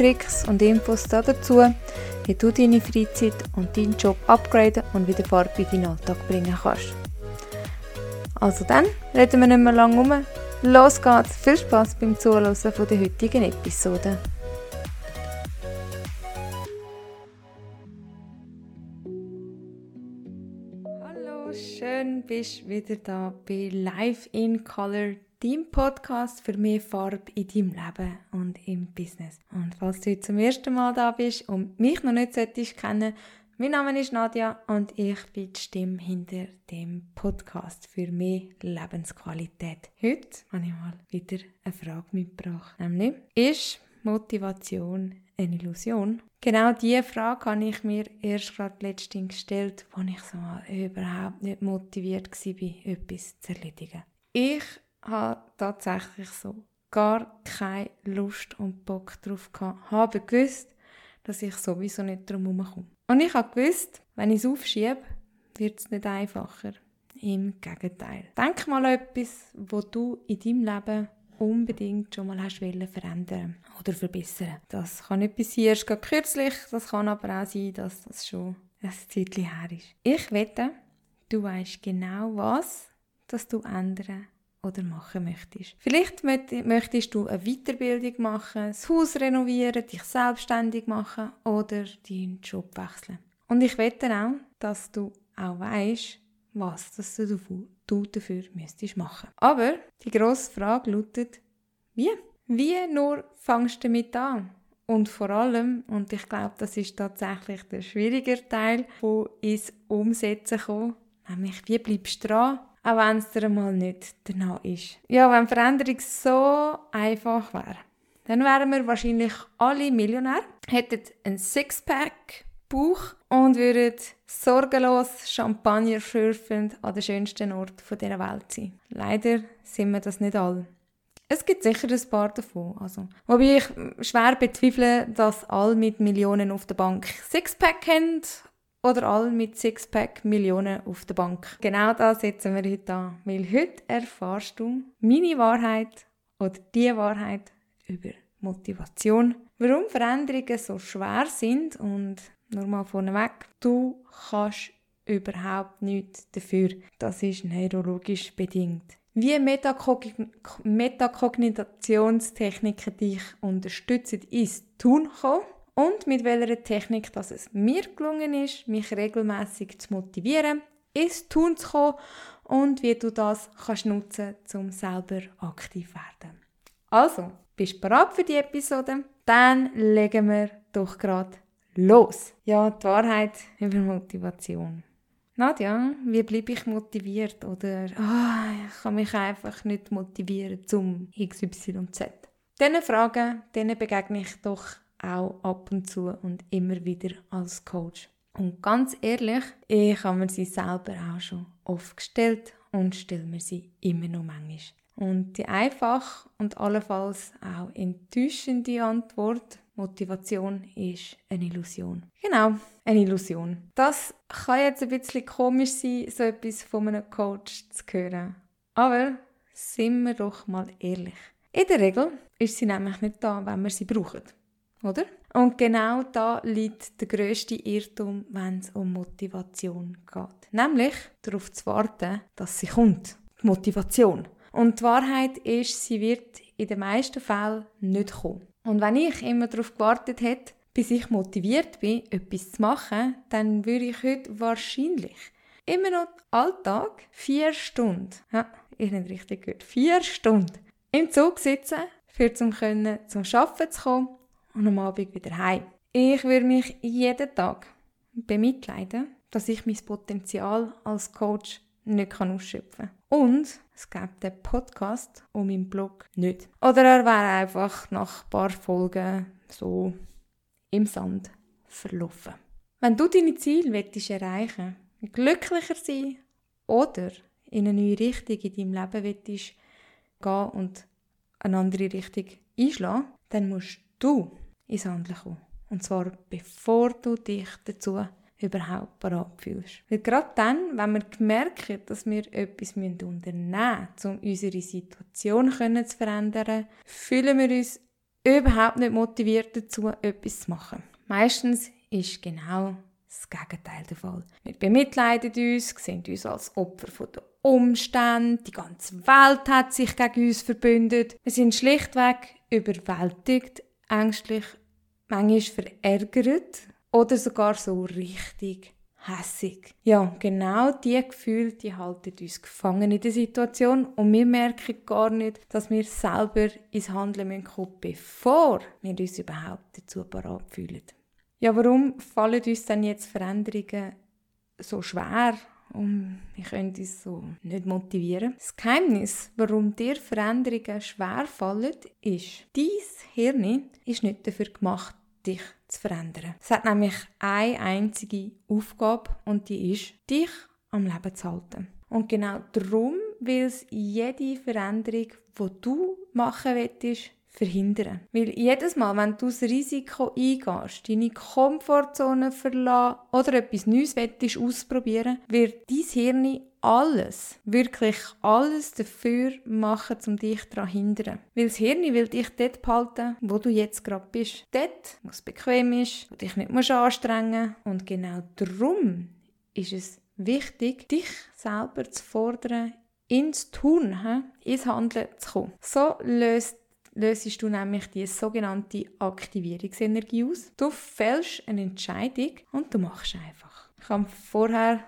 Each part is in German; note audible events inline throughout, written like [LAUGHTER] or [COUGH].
Tricks und Infos dazu, wie du deine Freizeit und deinen Job upgraden und wieder Farbe in deinen Alltag bringen kannst. Also dann, reden wir nicht mehr lange um. Los geht's! Viel Spaß beim Zuhören der heutigen Episode. Hallo, schön bist du wieder da bei Live in Color dein Podcast für mehr Farbe in deinem Leben und im Business. Und falls du zum ersten Mal da bist und mich noch nicht solltest kennen, mein Name ist Nadja und ich bin die Stimme hinter dem Podcast für mehr Lebensqualität. Heute habe ich mal wieder eine Frage mitgebracht, nämlich ist Motivation eine Illusion? Genau diese Frage habe ich mir erst gerade letztens gestellt, als ich so überhaupt nicht motiviert war, etwas zu erledigen. Ich habe tatsächlich so gar keine Lust und Bock drauf gehabt. Habe gewusst, dass ich sowieso nicht drum herumkomme. Und ich habe gewusst, wenn ich es aufschiebe, wird es nicht einfacher. Im Gegenteil. Denk mal an etwas, wo du in deinem Leben unbedingt schon mal hast verändern oder verbessern. Das kann etwas sein, erst kürzlich, das kann aber auch sein, dass das schon ein Zeitchen her ist. Ich wette, du weißt genau was, dass du ändern oder machen möchtest. Vielleicht möchtest du eine Weiterbildung machen, das Haus renovieren, dich selbstständig machen oder deinen Job wechseln. Und ich wette auch, dass du auch weißt, was das du dafür müsstest machen. Aber die grosse Frage lautet, wie? Wie nur fangst du damit an? Und vor allem, und ich glaube, das ist tatsächlich der schwierige Teil, wo ins Umsetzen kommt, nämlich wie bleibst du dran? Auch wenn es dir mal nicht danach ist. Ja, wenn Veränderung so einfach wäre, dann wären wir wahrscheinlich alle Millionär, hätten ein Sixpack, Bauch und würden sorgenlos Champagner schürfend an den schönsten Ort dieser Welt sein. Leider sind wir das nicht alle. Es gibt sicher ein paar davon. Also, wobei ich schwer bezweifle, dass alle mit Millionen auf der Bank Sixpack haben oder alle mit Sixpack Millionen auf der Bank. Genau da setzen wir heute an, weil heute erfahrst du meine Wahrheit oder die Wahrheit über Motivation, warum Veränderungen so schwer sind und nur mal vorneweg, du kannst überhaupt nichts dafür. Das ist neurologisch bedingt. Wie Metakogn Metakognitionstechniken dich unterstützen, ist tun kommen und mit welcher Technik dass es mir gelungen ist, mich regelmäßig zu motivieren, ins Tun zu kommen und wie du das kannst nutzen um selber aktiv werden. Also, bist du bereit für die Episode? Dann legen wir doch gerade los. Ja, die Wahrheit über Motivation. Nadja, wie bleibe ich motiviert? Oder oh, ich kann mich einfach nicht motivieren zum XYZ. Diese Fragen denen begegne ich doch auch ab und zu und immer wieder als Coach. Und ganz ehrlich, ich habe mir sie selber auch schon oft gestellt und stelle mir sie immer noch manchmal. Und die einfach und allenfalls auch enttäuschende Antwort, Motivation ist eine Illusion. Genau, eine Illusion. Das kann jetzt ein bisschen komisch sein, so etwas von einem Coach zu hören. Aber sind wir doch mal ehrlich. In der Regel ist sie nämlich nicht da, wenn wir sie brauchen oder? Und genau da liegt der grösste Irrtum, wenn es um Motivation geht. Nämlich darauf zu warten, dass sie kommt. Die Motivation. Und die Wahrheit ist, sie wird in den meisten Fällen nicht kommen. Und wenn ich immer darauf gewartet hätte, bis ich motiviert bin, etwas zu machen, dann würde ich heute wahrscheinlich immer noch Alltag vier Stunden, ja, ich habe richtig gehört, vier Stunden im Zug sitzen, für zum können zum Arbeiten zu kommen und am Abend wieder heim. Ich würde mich jeden Tag bemitleiden, dass ich mein Potenzial als Coach nicht ausschöpfen kann. Und es gibt den Podcast und meinen Blog nicht. Oder er wäre einfach nach ein paar Folgen so im Sand verlaufen. Wenn du deine Ziele willst erreichen glücklicher sein oder in eine neue Richtung in deinem Leben willst gehen und eine andere Richtung einschlagen, dann musst du ins Handeln kommen. Und zwar bevor du dich dazu überhaupt bereit fühlst. Weil gerade dann, wenn wir merken, dass wir etwas unternehmen müssen, um unsere Situation zu verändern, fühlen wir uns überhaupt nicht motiviert dazu, etwas zu machen. Meistens ist genau das Gegenteil der Fall. Wir bemitleiden uns, sehen uns als Opfer der Umstände, die ganze Welt hat sich gegen uns verbündet. Wir sind schlichtweg überwältigt, ängstlich, manchmal verärgert oder sogar so richtig hässig. Ja, genau diese Gefühle, die halten uns gefangen in der Situation und wir merken gar nicht, dass wir selber ins Handeln kommen bevor wir uns überhaupt dazu bereit fühlen. Ja, warum fallen uns denn jetzt Veränderungen so schwer und wir können uns so nicht motivieren? Das Geheimnis, warum dir Veränderungen schwer fallen, ist, dein Hirn ist nicht dafür gemacht, dich zu verändern. Es hat nämlich eine einzige Aufgabe und die ist, dich am Leben zu halten. Und genau darum will es jede Veränderung, die du machen willst, verhindern. Weil jedes Mal, wenn du das Risiko eingehst, deine Komfortzone verlassen oder etwas Neues willst, ausprobieren wird dein Hirn alles, wirklich alles dafür machen, um dich daran zu hindern. Weil das Hirn will dich dort behalten, wo du jetzt gerade bist. Dort, wo es bequem ist, wo dich nicht musst anstrengen musst. Und genau darum ist es wichtig, dich selber zu fordern, ins Tun, ins Handeln zu kommen. So löst löst du nämlich die sogenannte Aktivierungsenergie aus. Du fällst eine Entscheidung und du machst einfach. Ich habe vorher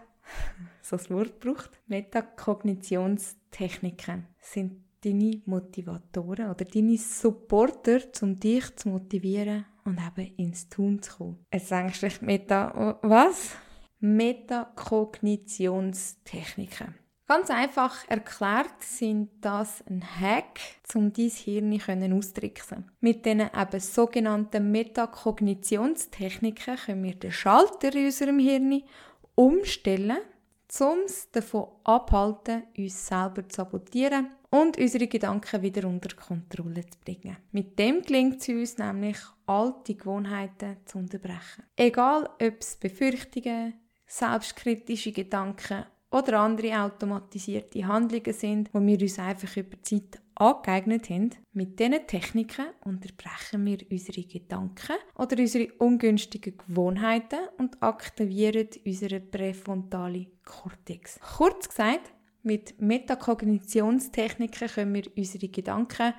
so das Wort gebraucht. Metakognitionstechniken sind deine Motivatoren oder deine Supporter, um dich zu motivieren und eben ins Tun zu kommen. Jetzt denkst du Meta, was? Metakognitionstechniken. Ganz einfach erklärt sind das ein Hack, um dein Hirn auszutricksen. Mit diesen eben sogenannten Metakognitionstechniken können wir den Schalter in unserem Hirn umstellen, um es davon abhalten, uns selber zu sabotieren und unsere Gedanken wieder unter Kontrolle zu bringen. Mit dem gelingt es uns nämlich, alte Gewohnheiten zu unterbrechen. Egal ob es Befürchtungen, selbstkritische Gedanken oder andere automatisierte Handlungen sind, wo wir uns einfach über die Zeit angeeignet haben. Mit diesen Techniken unterbrechen wir unsere Gedanken oder unsere ungünstigen Gewohnheiten und aktivieren unseren präfrontalen Kortex. Kurz gesagt, mit Metakognitionstechniken können wir unsere Gedanken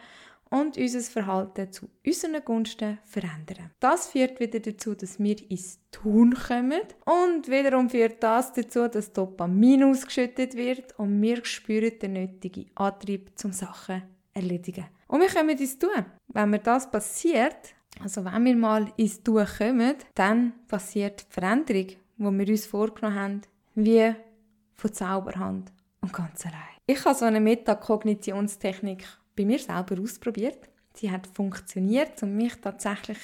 und unser Verhalten zu unseren Gunsten verändern. Das führt wieder dazu, dass wir ins Tun kommen und wiederum führt das dazu, dass Dopamin ausgeschüttet wird und wir spüren den nötigen Antrieb zum Sachen erledigen. Und wir kommen ins Tun. Wenn mir das passiert, also wenn wir mal ins Tun kommen, dann passiert die Veränderung, die wir uns vorgenommen haben, wie von Zauberhand und ganz allein. Ich habe so eine Metakognitionstechnik bei mir selber ausprobiert. Sie hat funktioniert um mich tatsächlich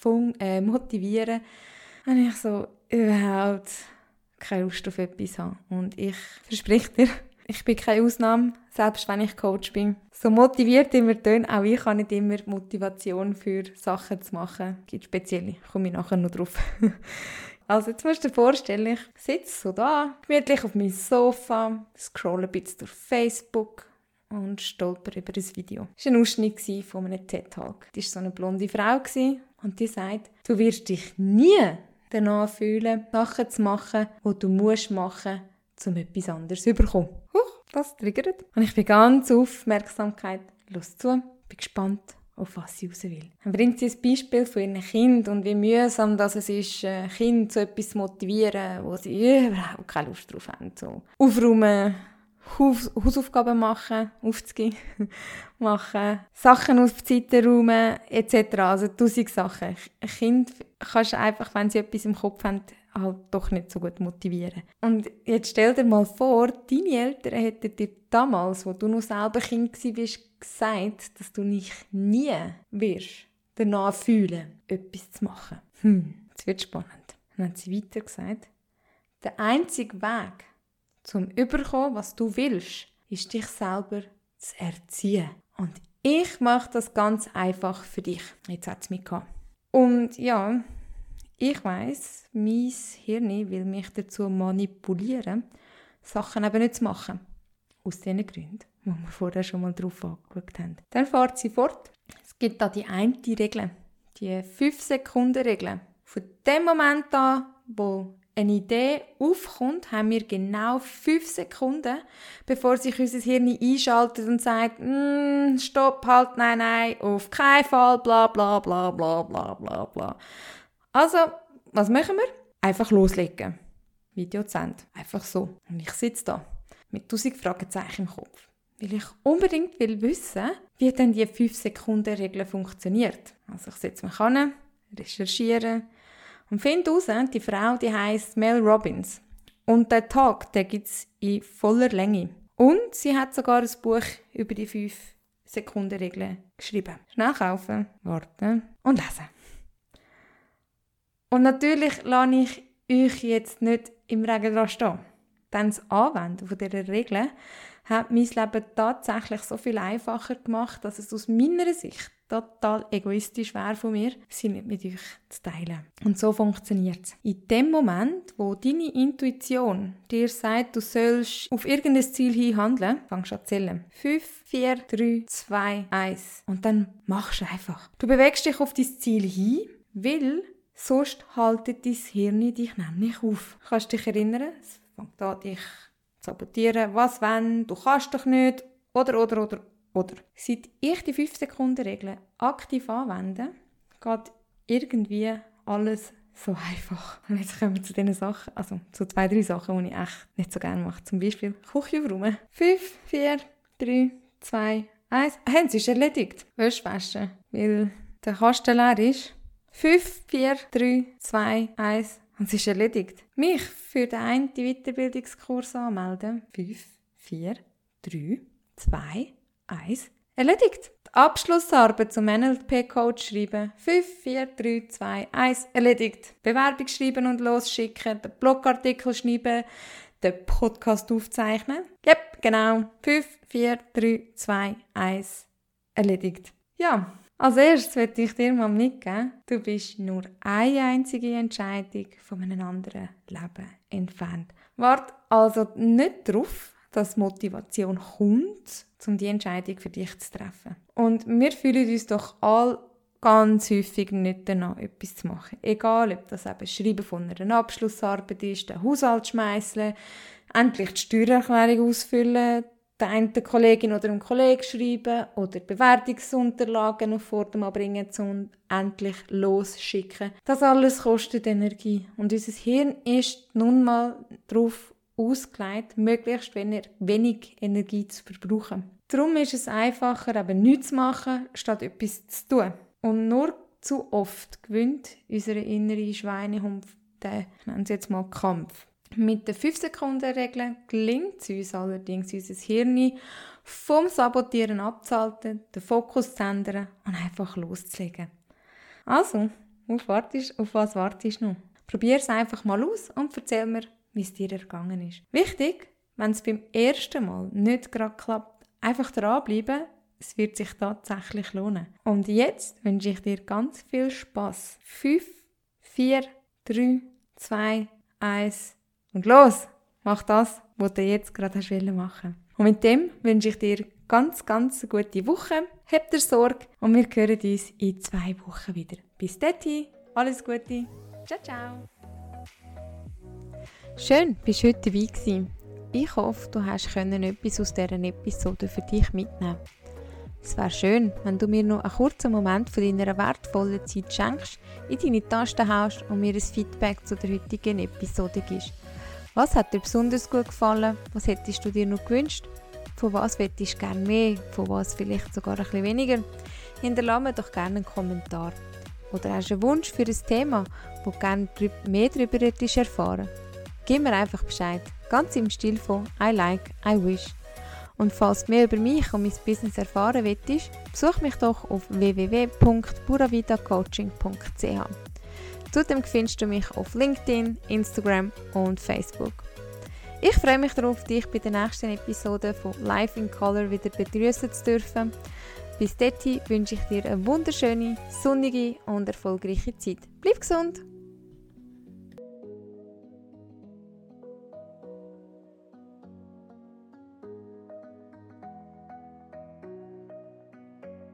fun äh, motivieren und ich so überhaupt keine Lust auf etwas habe. Und ich verspreche dir, ich bin keine Ausnahme, selbst wenn ich Coach bin. So motiviert immer tun, auch ich habe nicht immer Motivation für Sachen zu machen. Es gibt spezielle, komme ich nachher noch drauf. [LAUGHS] Also jetzt musst du dir vorstellen, ich sitze so da, gemütlich auf meinem Sofa, scrolle ein bisschen durch Facebook, und stolper über ein Video. Es war ein Ausschnitt von einem TED-Talk. Das war so eine blonde Frau und die sagt, du wirst dich nie danach fühlen, Sachen zu machen, die du musst machen musst, um etwas anderes zu bekommen. Huch, das triggert. Und ich bin ganz Aufmerksamkeit. Los zu, bin gespannt, auf was sie raus will. Dann bringt sie ein Beispiel von ihrem Kind und wie mühsam das es ist, ein Kind zu etwas zu motivieren, wo sie überhaupt keine Lust drauf haben. So aufräumen, Haus Hausaufgaben machen, aufzugehen, [LAUGHS] machen, Sachen auf die Seite räumen, etc. Also tausend Sachen. Kind kannst du einfach, wenn sie etwas im Kopf haben, halt doch nicht so gut motivieren. Und jetzt stell dir mal vor, deine Eltern hätten dir damals, wo du noch selber Kind warst, gesagt, dass du dich nie wirst danach fühlen, etwas zu machen. Hm, es wird spannend. Dann hat sie weiter gesagt, der einzige Weg, zum überkommen, was du willst, ist dich selber zu erziehen. Und ich mache das ganz einfach für dich. Jetzt hat es mich gehabt. Und ja, ich weiß, mein Hirn will mich dazu manipulieren, Sachen eben nicht zu machen. Aus diesen Gründen, wo wir vorher schon mal drauf angeschaut haben. Dann fährt sie fort. Es gibt da die eine Regel, die 5-Sekunden-Regel. Von dem Moment an, wo eine Idee aufkommt, haben wir genau 5 Sekunden, bevor sich unser Hirn einschaltet und sagt, mm, stopp, halt, nein, nein, auf keinen Fall, bla bla bla bla bla bla bla. Also, was machen wir? Einfach loslegen. Video zu Ende. Einfach so. Und ich sitze da mit 1000 Fragezeichen im Kopf. Weil ich unbedingt will wissen, wie denn die 5-Sekunden-Regel funktioniert. Also ich setze mich an, recherchiere, und finde heraus, die Frau, die heißt Mel Robbins. Und der Tag, der gibt es in voller Länge. Und sie hat sogar ein Buch über die 5-Sekunden-Regel geschrieben. Schnell kaufen, warten und lesen. Und natürlich lasse ich euch jetzt nicht im Regen dran stehen. Denn das Anwenden von dieser Regel hat mein Leben tatsächlich so viel einfacher gemacht, dass es aus meiner Sicht total egoistisch wäre von mir, sie nicht mit euch zu teilen. Und so funktioniert es. In dem Moment, wo deine Intuition dir sagt, du sollst auf irgendein Ziel hin handeln, fangst du an zu zählen. 5, 4, 3, 2, 1. Und dann machst du einfach. Du bewegst dich auf dein Ziel hin, weil sonst haltet dein Hirn dich nämlich auf. Kannst du dich erinnern? Es fängt an, dich zu sabotieren. Was wenn? Du kannst doch nicht. Oder, oder, oder, oder seit ich die 5-Sekunden-Regel aktiv anwende, geht irgendwie alles so einfach. Und jetzt kommen wir zu diesen Sachen, also zu zwei, drei Sachen, die ich echt nicht so gerne mache. Zum Beispiel Küche aufräumen. 5, 4, 3, 2, 1. Hey, es ist erledigt. Wäsche waschen, weil der Kasten leer ist. 5, 4, 3, 2, 1. Und es ist erledigt. Mich für den einen Weiterbildungskurs anmelden. 5, 4, 3, 2, 1. Erledigt. Die Abschlussarbeit zum NLP-Code schreiben. 5, 4, 3, 2, 1. Erledigt. Bewerbung schreiben und losschicken. Den Blogartikel schreiben. Den Podcast aufzeichnen. Yep, genau. 5, 4, 3, 2, 1. Erledigt. Ja, als erstes möchte ich dir mal mitgeben, du bist nur eine einzige Entscheidung von einem anderen Leben entfernt. Wart also nicht darauf, dass Motivation kommt, um die Entscheidung für dich zu treffen. Und wir fühlen uns doch all ganz häufig nicht danach, etwas zu machen. Egal, ob das eben Schreiben von einer Abschlussarbeit ist, den Haushalt schmeißeln, endlich die Steuererklärung ausfüllen, der einen Kollegin oder einem Kollegen schreiben oder Bewertungsunterlagen auf Vordermann bringen und endlich losschicken. Das alles kostet Energie und unser Hirn ist nun mal darauf ausgelegt, möglichst wenig Energie zu verbrauchen. Darum ist es einfacher, eben nichts zu machen, statt etwas zu tun. Und nur zu oft gewinnt unsere innere Schweinehund den, ich nenne jetzt mal Kampf. Mit der 5-Sekunden-Regel gelingt es uns allerdings, unser Hirn vom Sabotieren abzuhalten, den Fokus zu ändern und einfach loszulegen. Also, auf, wartest, auf was wartest du noch? Probier es einfach mal aus und erzähl mir, wie es dir ergangen ist. Wichtig, wenn es beim ersten Mal nicht gerade klappt, einfach dranbleiben, es wird sich tatsächlich lohnen. Und jetzt wünsche ich dir ganz viel Spaß. 5, 4, 3, 2, 1 und los! Mach das, was du jetzt gerade hast machen Und mit dem wünsche ich dir ganz, ganz gute Woche. Hab dir Sorge und wir hören uns in zwei Wochen wieder. Bis dahin, alles Gute. Ciao, ciao. Schön, bist du heute dabei gewesen. Ich hoffe, du hast etwas aus dieser Episode für dich mitnehmen Es wäre schön, wenn du mir noch einen kurzen Moment von deiner wertvollen Zeit schenkst, in deine Tasten haust und mir ein Feedback zu der heutigen Episode gibst. Was hat dir besonders gut gefallen? Was hättest du dir noch gewünscht? Von was hättest du gerne mehr? Von was vielleicht sogar ein bisschen weniger? Hinterlasse mir doch gerne einen Kommentar. Oder hast du einen Wunsch für ein Thema, wo du gerne mehr darüber erfahren Gib mir einfach Bescheid. Ganz im Stil von I like, I wish. Und falls du mehr über mich und mein Business erfahren willst, besuch mich doch auf www.buravitacoaching.ch. Zudem findest du mich auf LinkedIn, Instagram und Facebook. Ich freue mich darauf, dich bei der nächsten Episode von Life in Color wieder begrüßen zu dürfen. Bis dahin wünsche ich dir eine wunderschöne, sonnige und erfolgreiche Zeit. Bleib gesund!